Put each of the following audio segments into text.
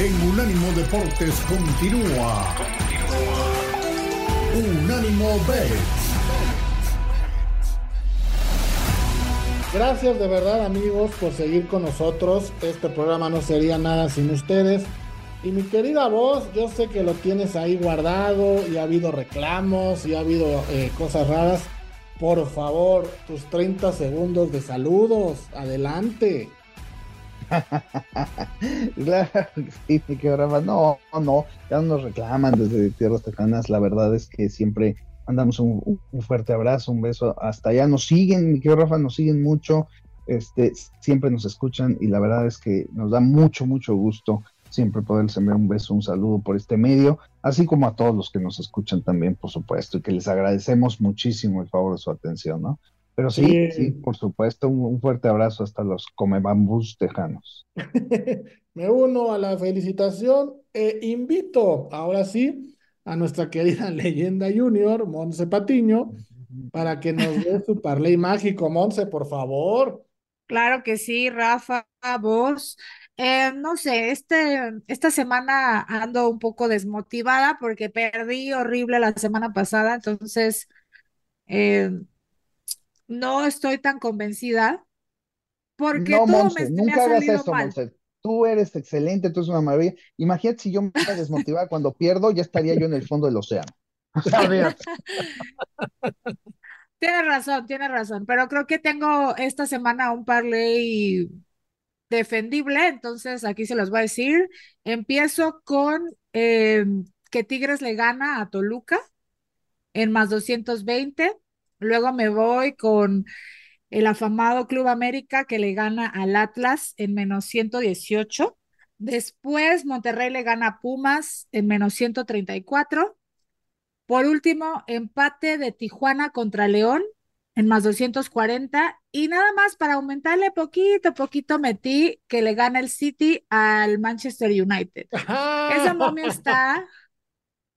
en Unánimo Deportes continúa. Unánimo Bet. Gracias de verdad amigos por seguir con nosotros. Este programa no sería nada sin ustedes. Y mi querida voz, yo sé que lo tienes ahí guardado y ha habido reclamos y ha habido eh, cosas raras. Por favor, tus 30 segundos de saludos. Adelante. claro, sí, que no, no, ya nos reclaman desde Tierras Tejanas. La verdad es que siempre mandamos un, fuerte abrazo, un beso hasta allá. Nos siguen, mi querido Rafa, nos siguen mucho, este, siempre nos escuchan y la verdad es que nos da mucho, mucho gusto siempre poderles enviar un beso, un saludo por este medio, así como a todos los que nos escuchan también, por supuesto, y que les agradecemos muchísimo el favor de su atención, ¿no? Pero sí, sí, por supuesto, un, fuerte abrazo hasta los comebambús tejanos. Me uno a la felicitación e invito, ahora sí, a nuestra querida leyenda junior, Monse Patiño, para que nos dé su parley mágico. Monse, por favor. Claro que sí, Rafa, vos. Eh, no sé, este, esta semana ando un poco desmotivada porque perdí horrible la semana pasada, entonces eh, no estoy tan convencida porque no, todo me, nunca hagas eso, Monse tú eres excelente, tú eres una maravilla. Imagínate si yo me desmotivaba cuando pierdo, ya estaría yo en el fondo del océano. Tienes razón, tienes razón, pero creo que tengo esta semana un parlay defendible, entonces aquí se los voy a decir. Empiezo con eh, que Tigres le gana a Toluca en más 220, luego me voy con el afamado Club América que le gana al Atlas en menos 118. Después Monterrey le gana a Pumas en menos 134. Por último, empate de Tijuana contra León en más 240. Y nada más para aumentarle poquito, poquito metí que le gana el City al Manchester United. Esa momia está.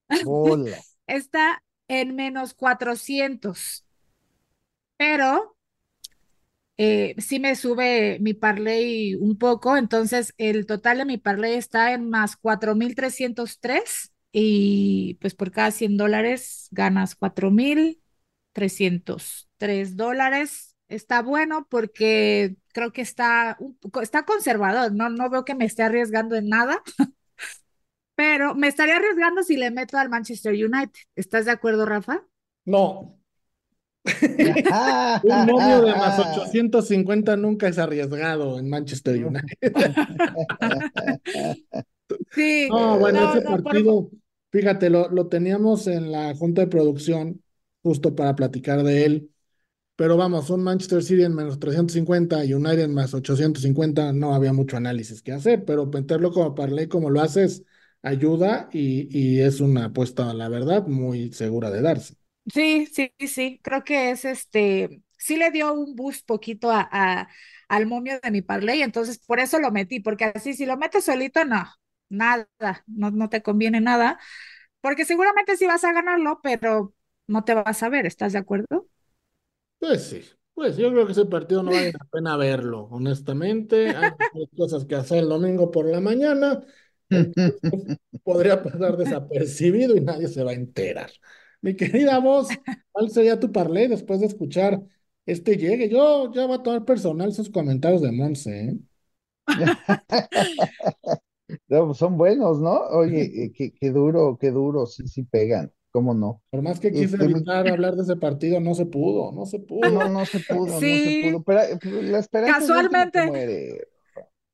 está en menos 400. Pero eh, sí me sube mi parlay un poco, entonces el total de mi parlay está en más 4.303 y pues por cada 100 dólares ganas 4.303 dólares. Está bueno porque creo que está, está conservador, no, no veo que me esté arriesgando en nada, pero me estaría arriesgando si le meto al Manchester United. ¿Estás de acuerdo, Rafa? No, un momio de más 850 nunca es arriesgado en Manchester United. sí. No, bueno, ese partido, fíjate, lo, lo teníamos en la junta de producción justo para platicar de él. Pero vamos, un Manchester City en menos 350 y United en más 850, no había mucho análisis que hacer, pero meterlo como parlay como lo haces ayuda y, y es una apuesta, la verdad, muy segura de darse. Sí, sí, sí, creo que es este, sí le dio un boost poquito a, al momio de mi parlay, entonces por eso lo metí, porque así si lo metes solito, no, nada, no, no te conviene nada, porque seguramente sí vas a ganarlo, pero no te vas a ver, ¿estás de acuerdo? Pues sí, pues yo creo que ese partido no vale la pena verlo, honestamente, hay cosas que hacer el domingo por la mañana, podría pasar desapercibido y nadie se va a enterar. Mi querida voz, ¿cuál sería tu parlé después de escuchar este llegue? Yo ya voy a tomar personal sus comentarios de Monse, ¿eh? Pues son buenos, ¿no? Oye, eh, qué, duro, qué duro, sí, sí pegan, ¿cómo no? Por más que quise este, evitar hablar de ese partido, no se pudo, no se pudo. No, no se pudo, no se pudo. Pero eh, pues, la esperanza casualmente,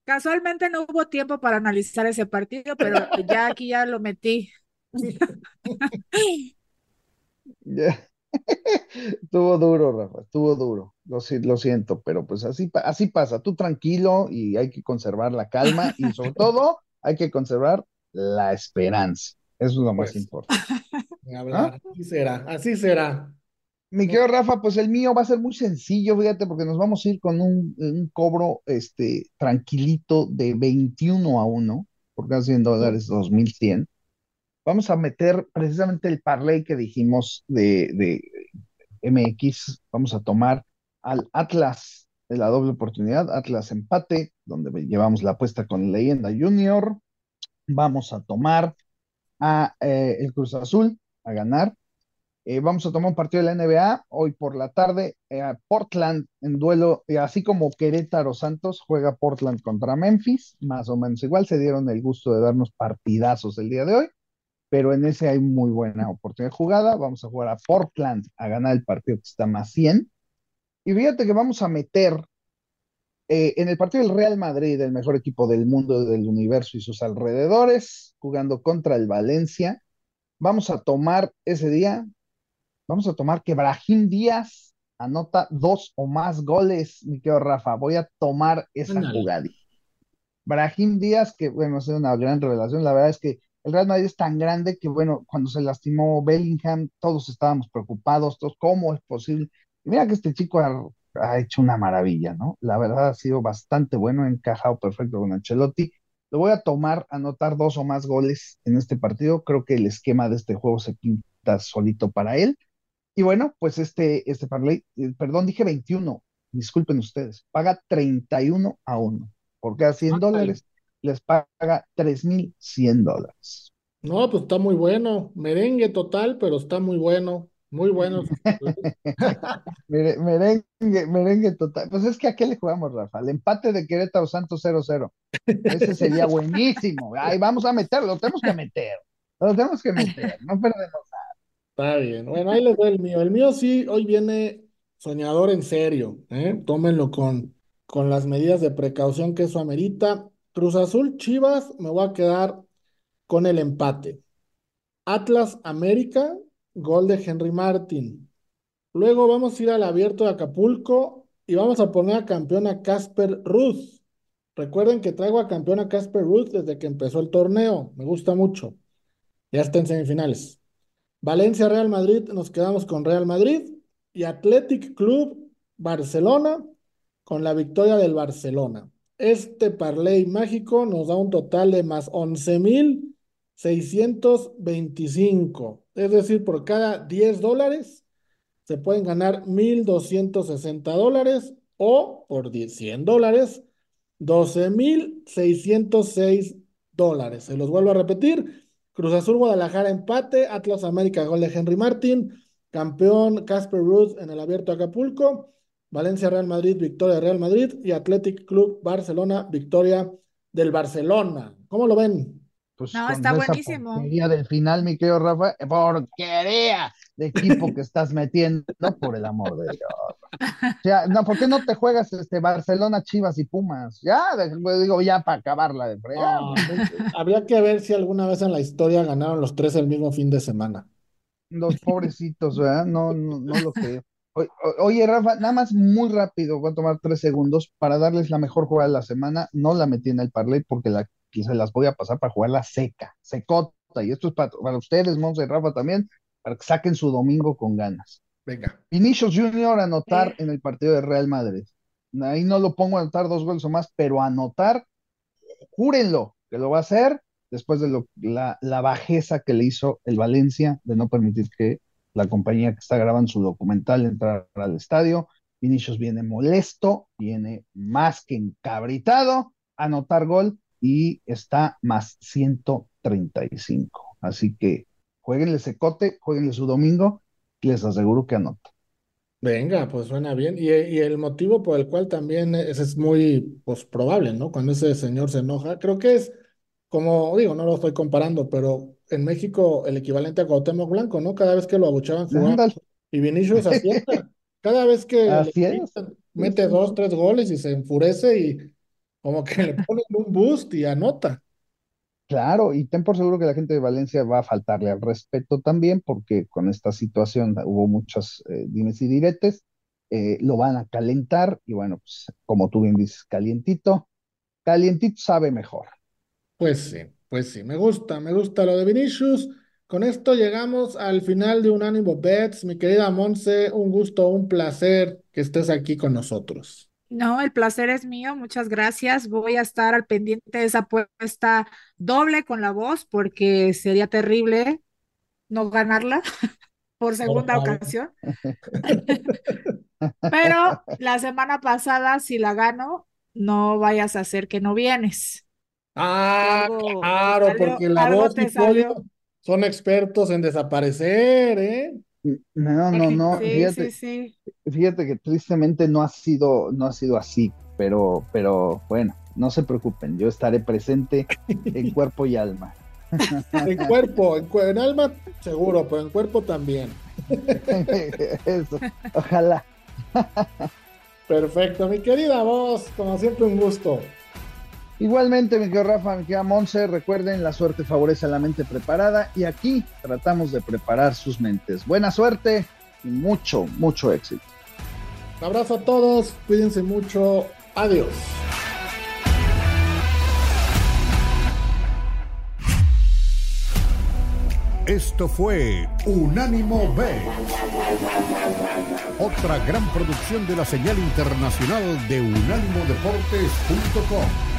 casualmente no hubo tiempo para analizar ese partido, pero ya aquí ya lo metí. estuvo duro, Rafa, estuvo duro. Lo, lo, siento, pero pues así, así pasa. Tú tranquilo y hay que conservar la calma y sobre todo hay que conservar la esperanza. Eso es lo más pues, importante. ¿Ah? Así será, así será. Mi querido Rafa, pues el mío va a ser muy sencillo, fíjate, porque nos vamos a ir con un, un cobro este, tranquilito de 21 a 1, por casi 100 dólares, 2100 vamos a meter precisamente el parlay que dijimos de, MX, vamos a tomar al Atlas de la doble oportunidad, Atlas empate, donde llevamos la apuesta con Leyenda Junior, Vamos a tomar a eh, el Cruz Azul a ganar. Eh, vamos a tomar un partido de la NBA hoy por la tarde. eh, Portland en duelo, así como Querétaro Santos juega Portland contra Memphis, más o menos igual. Se dieron el gusto de darnos partidazos el día de hoy, pero en ese hay muy buena oportunidad de jugada. Vamos a jugar a Portland a ganar el partido que está más 100. Y fíjate que vamos a meter eh, en el partido del Real Madrid, el mejor equipo del mundo, del universo y sus alrededores, jugando contra el Valencia. Vamos a tomar ese día, vamos a tomar que Brahim Díaz anota dos o más goles, mi querido Rafa. Voy a tomar esa jugada. Brahim Díaz, que bueno, sido una gran revelación. La verdad es que el Real Madrid es tan grande que, bueno, cuando se lastimó Bellingham, todos estábamos preocupados, todos, ¿cómo es posible? Y mira que este chico ha, ha hecho una maravilla, ¿no? La verdad ha sido bastante bueno, ha encajado perfecto con Ancelotti. Lo voy a tomar, anotar dos o más goles en este partido. Creo que el esquema de este juego se pinta solito para él. Y bueno, pues este, este parlay, eh, perdón, dije 21, disculpen ustedes, paga 31 a 1. Por cada 100 Ándale. dólares les paga 3.100 dólares. No, pues está muy bueno. Merengue total, pero está muy bueno. Muy bueno. Mere- Merengue, merengue total. Pues es que a qué le jugamos, Rafa? El empate de Querétaro Santos 0-0. Ese sería buenísimo. Ay, vamos a meterlo, lo tenemos que meter. Lo tenemos que meter, no perdemos. Está bien. Bueno, ahí les doy el mío. El mío sí, hoy viene soñador en serio. ¿eh? Tómenlo con, con las medidas de precaución que eso amerita. Cruz Azul, Chivas, me voy a quedar con el empate. Atlas América, gol de Henry Martin. Luego vamos a ir al abierto de Acapulco y vamos a poner a campeón a Casper Ruth. Recuerden que traigo a campeón a Casper Ruth desde que empezó el torneo. Me gusta mucho. Ya está en semifinales. Valencia Real Madrid, nos quedamos con Real Madrid y Athletic Club Barcelona con la victoria del Barcelona. Este parlay mágico nos da un total de más 11.625. Es decir, por cada 10 dólares se pueden ganar 1.260 dólares o por 10 100 dólares, 12.606 dólares. Se los vuelvo a repetir. Cruz Azul Guadalajara empate, Atlas América gol de Henry Martin, campeón Casper Ruth en el Abierto Acapulco, Valencia Real Madrid victoria de Real Madrid y Athletic Club Barcelona victoria del Barcelona. ¿Cómo lo ven? Pues No, está buenísimo. porquería del final, mi querido Rafa, porquería de equipo que estás metiendo, por el amor de Dios. O sea, no, ¿por qué no te juegas este Barcelona, Chivas y Pumas? Ya, de- pues, digo, ya para acabarla de fregar. Ah, habría que ver si alguna vez en la historia ganaron los tres el mismo fin de semana. Los pobrecitos, ¿verdad? No, no, no lo creo. Oye, Rafa, nada más muy rápido, voy a tomar tres segundos para darles la mejor jugada de la semana. No la metí en el parlay porque la, se las voy a pasar para jugarla seca, secota. Y esto es para, para ustedes, Monza y Rafa también, para que saquen su domingo con ganas. Venga. Vinicius Junior anotar Eh. en el partido de Real Madrid. Ahí no lo pongo a anotar dos goles o más, pero anotar, júrenlo que lo va a hacer después de lo- la, la bajeza que le hizo el Valencia de no permitir que la compañía que está grabando su documental entrara al estadio. Vinicius viene molesto, viene más que encabritado, a anotar gol y está más 135. Así que jueguenle secote, jueguenle su domingo, les aseguro que anota. Venga, pues suena bien. Y, y el motivo por el cual también es, es muy pues, probable, ¿no? Cuando ese señor se enoja, creo que es, como digo, no lo estoy comparando, pero en México el equivalente a Cuauhtémoc Blanco, ¿no? Cada vez que lo abuchaban y Vinicius acierta. Cada vez que le es. mete dos, tres goles y se enfurece y como que le ponen un boost y anota. Claro, y ten por seguro que la gente de Valencia va a faltarle al respeto también, porque con esta situación hubo muchas eh, dimes y diretes, eh, lo van a calentar, y bueno, pues como tú bien dices, calientito, calientito sabe mejor. Pues sí, pues sí, me gusta, me gusta lo de Vinicius. Con esto llegamos al final de Unánimo Bets. Mi querida Monse, un gusto, un placer que estés aquí con nosotros. No, el placer es mío, muchas gracias. Voy a estar al pendiente de esa apuesta doble con la voz porque sería terrible no ganarla por segunda ocasión. Pero la semana pasada, si la gano, no vayas a hacer que no vienes. Ah, Algo claro, porque la algo voz y salió. son expertos en desaparecer, ¿eh? No, no, no, Sí, fíjate, sí, sí. fíjate que tristemente no ha sido, no ha sido así, pero, pero bueno, no se preocupen, yo estaré presente en cuerpo y alma. En cuerpo, en, en alma seguro, pero en cuerpo también. Eso, ojalá. Perfecto, mi querida voz, como siempre un gusto. Igualmente, mi querido Rafa, mi querida Monse, recuerden, la suerte favorece a la mente preparada y aquí tratamos de preparar sus mentes. Buena suerte y mucho, mucho éxito. Un abrazo a todos, cuídense mucho, adiós. Esto fue Unánimo B. Otra gran producción de la señal internacional de unánimodeportes.com.